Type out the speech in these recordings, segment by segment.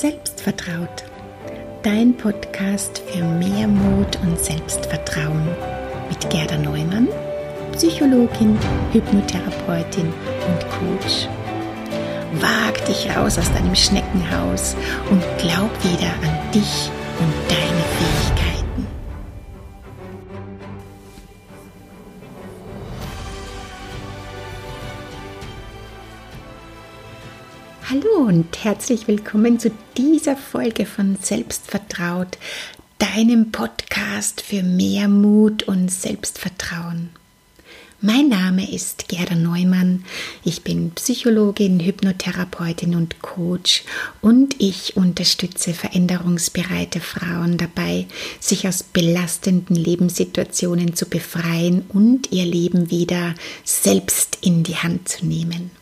Selbstvertraut, dein Podcast für mehr Mut und Selbstvertrauen mit Gerda Neumann, Psychologin, Hypnotherapeutin und Coach. Wag dich raus aus deinem Schneckenhaus und glaub wieder an dich und deine Hallo und herzlich willkommen zu dieser Folge von Selbstvertraut, deinem Podcast für mehr Mut und Selbstvertrauen. Mein Name ist Gerda Neumann. Ich bin Psychologin, Hypnotherapeutin und Coach und ich unterstütze veränderungsbereite Frauen dabei, sich aus belastenden Lebenssituationen zu befreien und ihr Leben wieder selbst in die Hand zu nehmen.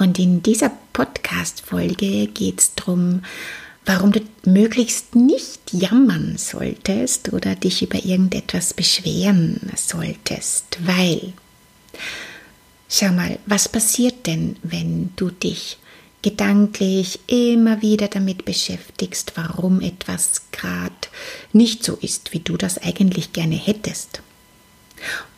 Und in dieser Podcast-Folge geht es darum, warum du möglichst nicht jammern solltest oder dich über irgendetwas beschweren solltest. Weil, schau mal, was passiert denn, wenn du dich gedanklich immer wieder damit beschäftigst, warum etwas gerade nicht so ist, wie du das eigentlich gerne hättest?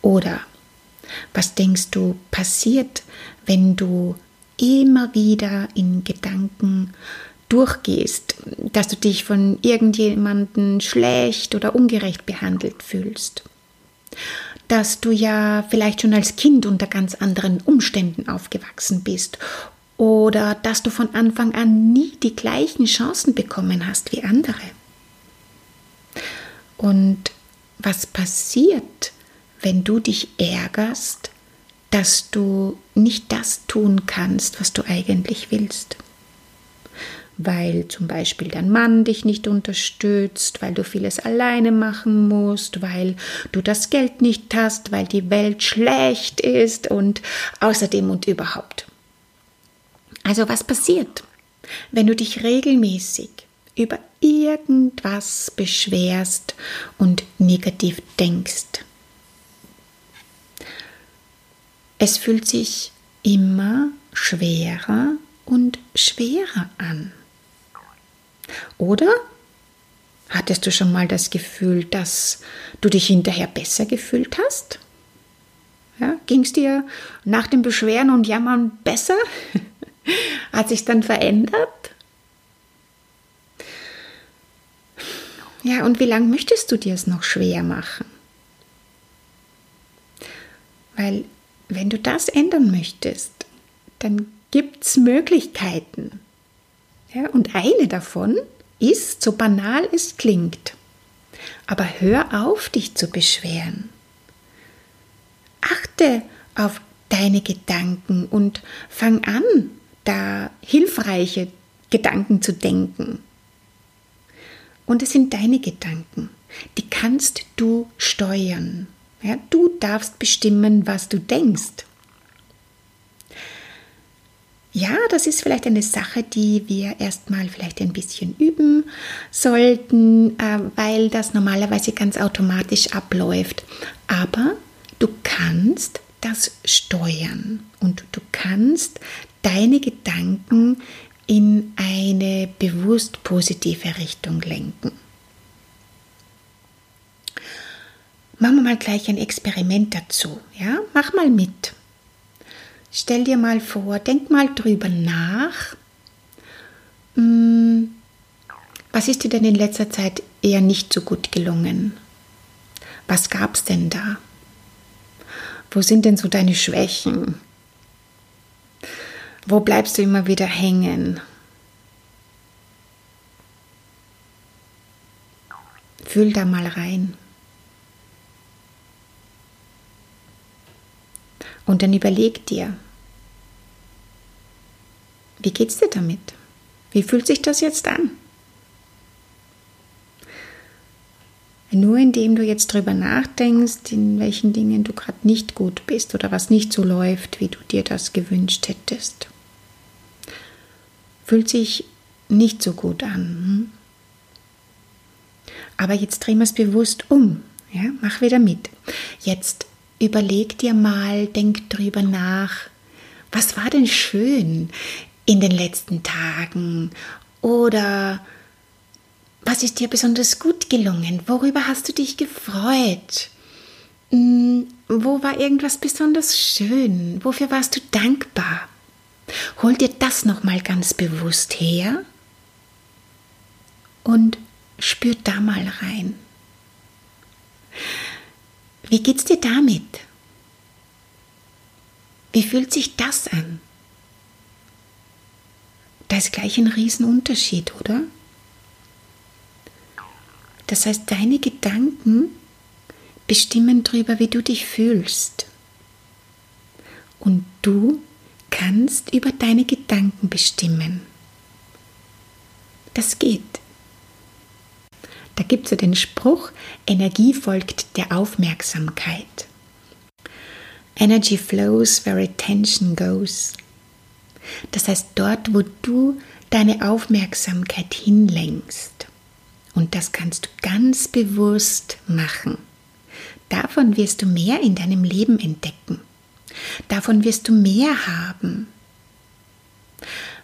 Oder was denkst du passiert, wenn du immer wieder in Gedanken durchgehst, dass du dich von irgendjemandem schlecht oder ungerecht behandelt fühlst. Dass du ja vielleicht schon als Kind unter ganz anderen Umständen aufgewachsen bist oder dass du von Anfang an nie die gleichen Chancen bekommen hast wie andere. Und was passiert, wenn du dich ärgerst, dass du nicht das tun kannst, was du eigentlich willst. Weil zum Beispiel dein Mann dich nicht unterstützt, weil du vieles alleine machen musst, weil du das Geld nicht hast, weil die Welt schlecht ist und außerdem und überhaupt. Also was passiert, wenn du dich regelmäßig über irgendwas beschwerst und negativ denkst? Es fühlt sich immer schwerer und schwerer an. Oder hattest du schon mal das Gefühl, dass du dich hinterher besser gefühlt hast? Ja, Ging es dir nach dem Beschweren und Jammern besser? Hat sich dann verändert? Ja, und wie lange möchtest du dir es noch schwer machen? Weil wenn du das ändern möchtest, dann gibt es Möglichkeiten. Ja, und eine davon ist, so banal es klingt, aber hör auf, dich zu beschweren. Achte auf deine Gedanken und fang an, da hilfreiche Gedanken zu denken. Und es sind deine Gedanken, die kannst du steuern. Ja, du darfst bestimmen, was du denkst. Ja, das ist vielleicht eine Sache, die wir erstmal vielleicht ein bisschen üben sollten, äh, weil das normalerweise ganz automatisch abläuft. Aber du kannst das steuern und du kannst deine Gedanken in eine bewusst positive Richtung lenken. Machen wir mal gleich ein Experiment dazu. Ja, mach mal mit. Stell dir mal vor, denk mal drüber nach. Hm, was ist dir denn in letzter Zeit eher nicht so gut gelungen? Was gab es denn da? Wo sind denn so deine Schwächen? Wo bleibst du immer wieder hängen? Fühl da mal rein. Und dann überleg dir, wie geht's dir damit? Wie fühlt sich das jetzt an? Nur indem du jetzt drüber nachdenkst, in welchen Dingen du gerade nicht gut bist oder was nicht so läuft, wie du dir das gewünscht hättest. Fühlt sich nicht so gut an. Hm? Aber jetzt drehen wir es bewusst um. Ja? Mach wieder mit. Jetzt überleg dir mal, denk drüber nach, was war denn schön in den letzten Tagen Oder was ist dir besonders gut gelungen? Worüber hast du dich gefreut? Hm, wo war irgendwas besonders schön? Wofür warst du dankbar? Hol dir das nochmal ganz bewusst her und spür da mal rein. Wie geht's dir damit? Wie fühlt sich das an? Da ist gleich ein Riesenunterschied, oder? Das heißt, deine Gedanken bestimmen darüber, wie du dich fühlst. Und du kannst über deine Gedanken bestimmen. Das geht. Da gibt es ja den Spruch, Energie folgt der Aufmerksamkeit. Energy flows where attention goes. Das heißt, dort, wo du deine Aufmerksamkeit hinlenkst. Und das kannst du ganz bewusst machen. Davon wirst du mehr in deinem Leben entdecken. Davon wirst du mehr haben,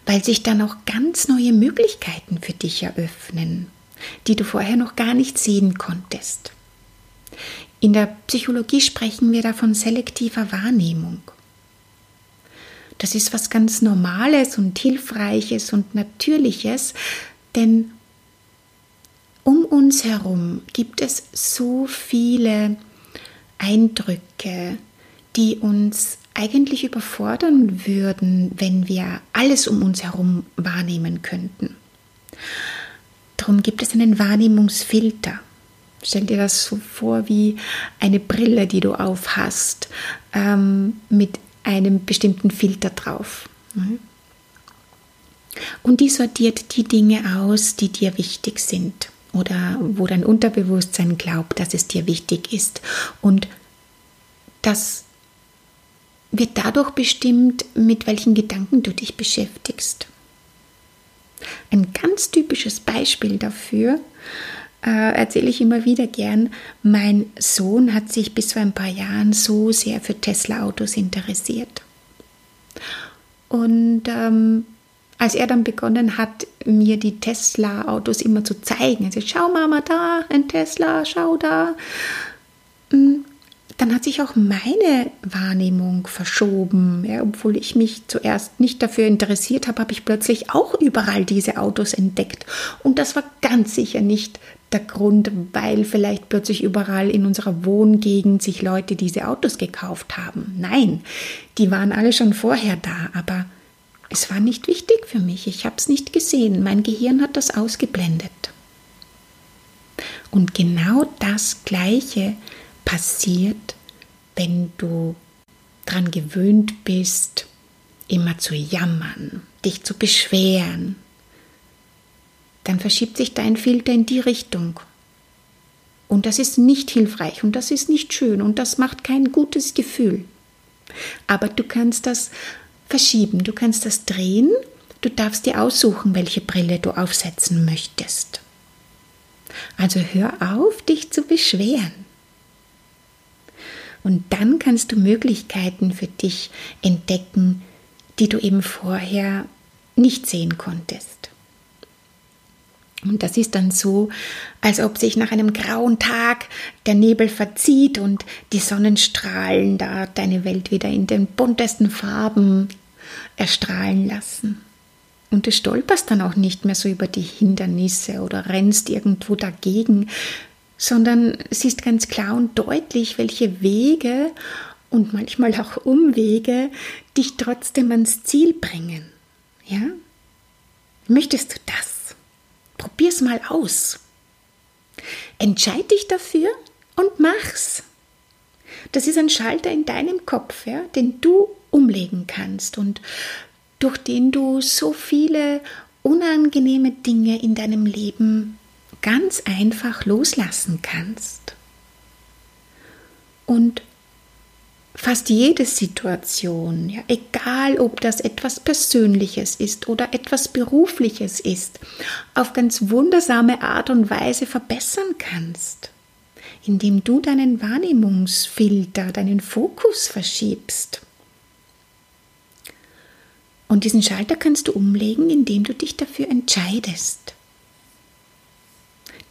weil sich dann auch ganz neue Möglichkeiten für dich eröffnen, die du vorher noch gar nicht sehen konntest. In der Psychologie sprechen wir da von selektiver Wahrnehmung. Das ist was ganz Normales und Hilfreiches und Natürliches, denn um uns herum gibt es so viele Eindrücke, die uns eigentlich überfordern würden, wenn wir alles um uns herum wahrnehmen könnten. Darum gibt es einen Wahrnehmungsfilter. Stell dir das so vor wie eine Brille, die du aufhast, ähm, mit einem bestimmten Filter drauf. Mhm. Und die sortiert die Dinge aus, die dir wichtig sind oder wo dein Unterbewusstsein glaubt, dass es dir wichtig ist. Und das wird dadurch bestimmt, mit welchen Gedanken du dich beschäftigst. Ein ganz typisches Beispiel dafür äh, erzähle ich immer wieder gern. Mein Sohn hat sich bis vor ein paar Jahren so sehr für Tesla-Autos interessiert. Und ähm, als er dann begonnen hat, mir die Tesla-Autos immer zu zeigen, also schau Mama da, ein Tesla, schau da, hm, dann hat sich auch meine Wahrnehmung verschoben. Ja, obwohl ich mich zuerst nicht dafür interessiert habe, habe ich plötzlich auch überall diese Autos entdeckt. Und das war ganz sicher nicht der Grund, weil vielleicht plötzlich überall in unserer Wohngegend sich Leute diese Autos gekauft haben. Nein, die waren alle schon vorher da, aber es war nicht wichtig für mich. Ich habe es nicht gesehen. Mein Gehirn hat das ausgeblendet. Und genau das Gleiche passiert, wenn du daran gewöhnt bist, immer zu jammern, dich zu beschweren, dann verschiebt sich dein Filter in die Richtung. Und das ist nicht hilfreich und das ist nicht schön und das macht kein gutes Gefühl. Aber du kannst das verschieben, du kannst das drehen, du darfst dir aussuchen, welche Brille du aufsetzen möchtest. Also hör auf, dich zu beschweren. Und dann kannst du Möglichkeiten für dich entdecken, die du eben vorher nicht sehen konntest. Und das ist dann so, als ob sich nach einem grauen Tag der Nebel verzieht und die Sonnenstrahlen da deine Welt wieder in den buntesten Farben erstrahlen lassen. Und du stolperst dann auch nicht mehr so über die Hindernisse oder rennst irgendwo dagegen, sondern siehst ganz klar und deutlich, welche Wege und manchmal auch Umwege dich trotzdem ans Ziel bringen. Ja? Möchtest du das? Probier's mal aus. Entscheid dich dafür und mach's. Das ist ein Schalter in deinem Kopf, ja, den du umlegen kannst und durch den du so viele unangenehme Dinge in deinem Leben ganz einfach loslassen kannst. Und fast jede Situation, ja, egal ob das etwas Persönliches ist oder etwas Berufliches ist, auf ganz wundersame Art und Weise verbessern kannst, indem du deinen Wahrnehmungsfilter, deinen Fokus verschiebst. Und diesen Schalter kannst du umlegen, indem du dich dafür entscheidest.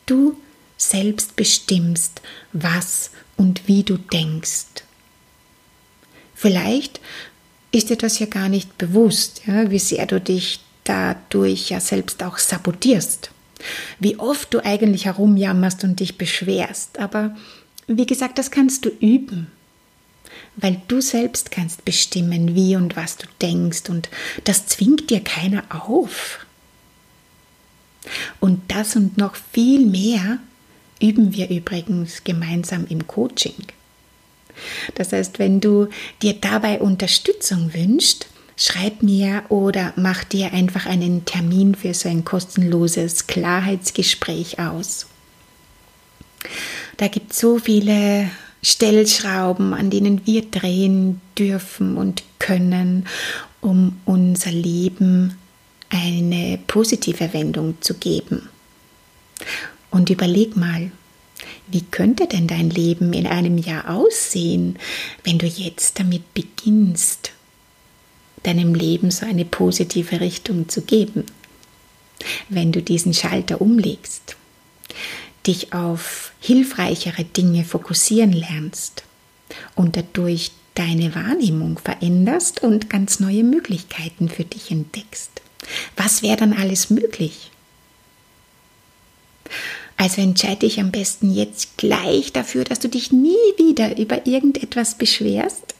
Du selbst bestimmst, was und wie du denkst. Vielleicht ist dir das ja gar nicht bewusst, ja, wie sehr du dich dadurch ja selbst auch sabotierst. Wie oft du eigentlich herumjammerst und dich beschwerst. Aber wie gesagt, das kannst du üben. Weil du selbst kannst bestimmen, wie und was du denkst. Und das zwingt dir keiner auf. Und das und noch viel mehr üben wir übrigens gemeinsam im Coaching. Das heißt, wenn du dir dabei Unterstützung wünschst, schreib mir oder mach dir einfach einen Termin für so ein kostenloses Klarheitsgespräch aus. Da gibt es so viele Stellschrauben, an denen wir drehen dürfen und können, um unser Leben eine positive Wendung zu geben. Und überleg mal, wie könnte denn dein Leben in einem Jahr aussehen, wenn du jetzt damit beginnst, deinem Leben so eine positive Richtung zu geben? Wenn du diesen Schalter umlegst, dich auf hilfreichere Dinge fokussieren lernst und dadurch deine Wahrnehmung veränderst und ganz neue Möglichkeiten für dich entdeckst. Was wäre dann alles möglich? Also entscheide dich am besten jetzt gleich dafür, dass du dich nie wieder über irgendetwas beschwerst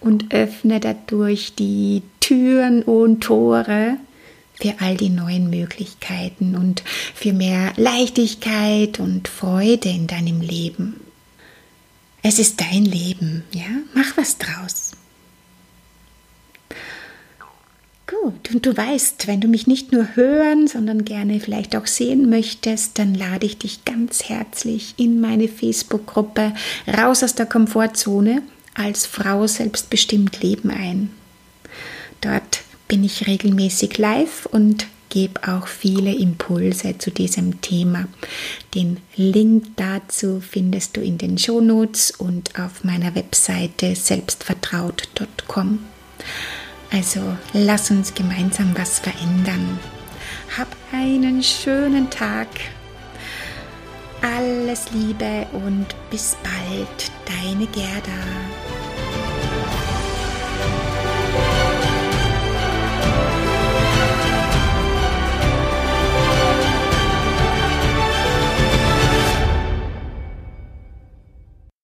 und öffne dadurch die Türen und Tore für all die neuen Möglichkeiten und für mehr Leichtigkeit und Freude in deinem Leben. Es ist dein Leben, ja? Mach was draus. Gut, und du weißt, wenn du mich nicht nur hören, sondern gerne vielleicht auch sehen möchtest, dann lade ich dich ganz herzlich in meine Facebook-Gruppe Raus aus der Komfortzone als Frau selbstbestimmt Leben ein. Dort bin ich regelmäßig live und gebe auch viele Impulse zu diesem Thema. Den Link dazu findest du in den Shownotes und auf meiner Webseite selbstvertraut.com. Also lass uns gemeinsam was verändern. Hab einen schönen Tag. Alles Liebe und bis bald, deine Gerda.